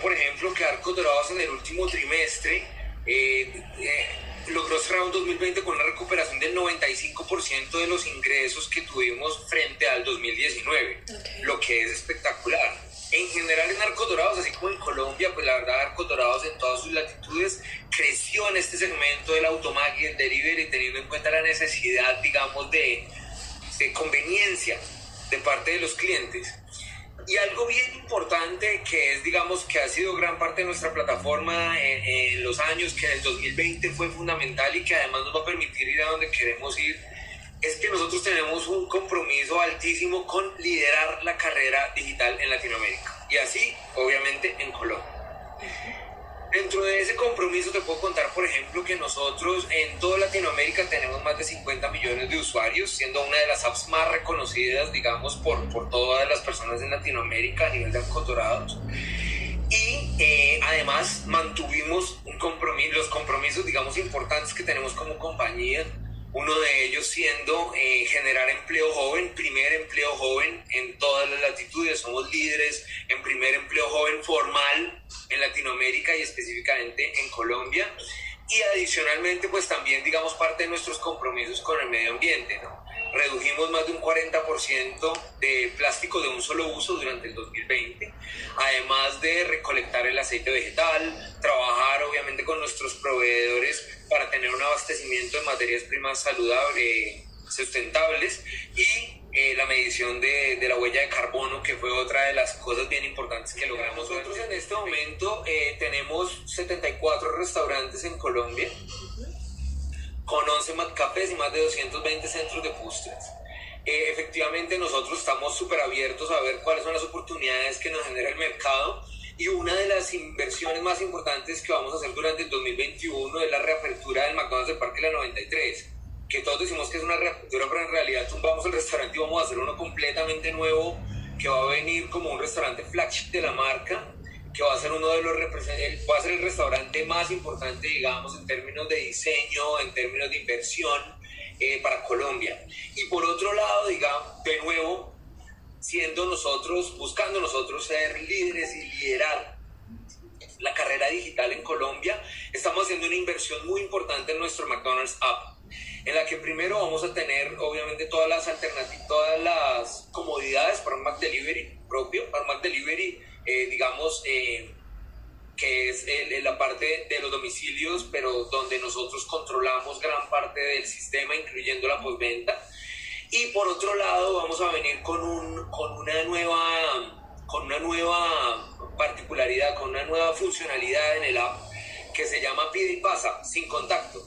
por ejemplo, que Arcos Dorados en el último trimestre eh, eh, logró cerrar un 2020 con una recuperación del 95% de los ingresos que tuvimos frente al 2019, lo que es espectacular. En general en Arcos Dorados, así como en Colombia, pues la verdad Arcos Dorados en todas sus latitudes creció en este segmento del automag y el delivery, teniendo en cuenta la necesidad, digamos, de, de conveniencia de parte de los clientes. Y algo bien importante que es, digamos, que ha sido gran parte de nuestra plataforma en, los años, que en el 2020 fue fundamental y que además nos va a permitir ir a donde queremos ir, es que nosotros tenemos un compromiso altísimo con liderar la carrera digital en Latinoamérica. Y así, obviamente, en Colombia. Dentro de ese compromiso te puedo contar, por ejemplo, que nosotros en toda Latinoamérica tenemos más de 50 millones de usuarios, siendo una de las apps más reconocidas, digamos, por, por todas las personas en Latinoamérica a nivel de acotorados. Y eh, además mantuvimos un compromiso, los compromisos, digamos, importantes que tenemos como compañía uno de ellos siendo eh, generar empleo joven, primer empleo joven en todas las latitudes. Somos líderes en primer empleo joven formal en Latinoamérica y específicamente en Colombia. Y adicionalmente, pues también, digamos, parte de nuestros compromisos con el medio ambiente, ¿no? Redujimos más de un 40% de plástico de un solo uso durante el 2020, además de recolectar el aceite vegetal, trabajar obviamente con nuestros proveedores para tener un abastecimiento de materias primas saludables, sustentables y eh, la medición de, de, la huella de carbono, que fue otra de las cosas bien importantes que logramos. Nosotros en este momento eh, tenemos 74 restaurantes en Colombia, con 11 cafés y más de 220 centros de postres. Eh, efectivamente, nosotros estamos súper abiertos a ver cuáles son las oportunidades que nos genera el mercado y una de las inversiones más importantes que vamos a hacer durante el 2021 es la reapertura del McDonald's del Parque La 93. Que todos decimos que es una reapertura, pero en realidad tumbamos el restaurante y vamos a hacer uno completamente nuevo que va a venir como un restaurante flagship de la marca, que va a ser uno de los va a ser el restaurante más importante, digamos, en términos de diseño, en términos de inversión eh, para Colombia. Y por otro lado, digamos, de nuevo, siendo nosotros, buscando nosotros ser líderes y liderar la carrera digital en Colombia, estamos haciendo una inversión muy importante en nuestro McDonald's App, en la que primero vamos a tener obviamente todas las alternativas, todas las comodidades para un Mac Delivery propio, para un Mac Delivery, eh, digamos, eh, que es la parte de los domicilios, pero donde nosotros controlamos gran parte del sistema, incluyendo la postventa y por otro lado, vamos a venir con, un, con, una, nueva, con una nueva particularidad, con una nueva funcionalidad en el app que se llama Pide y Pasa, sin contacto.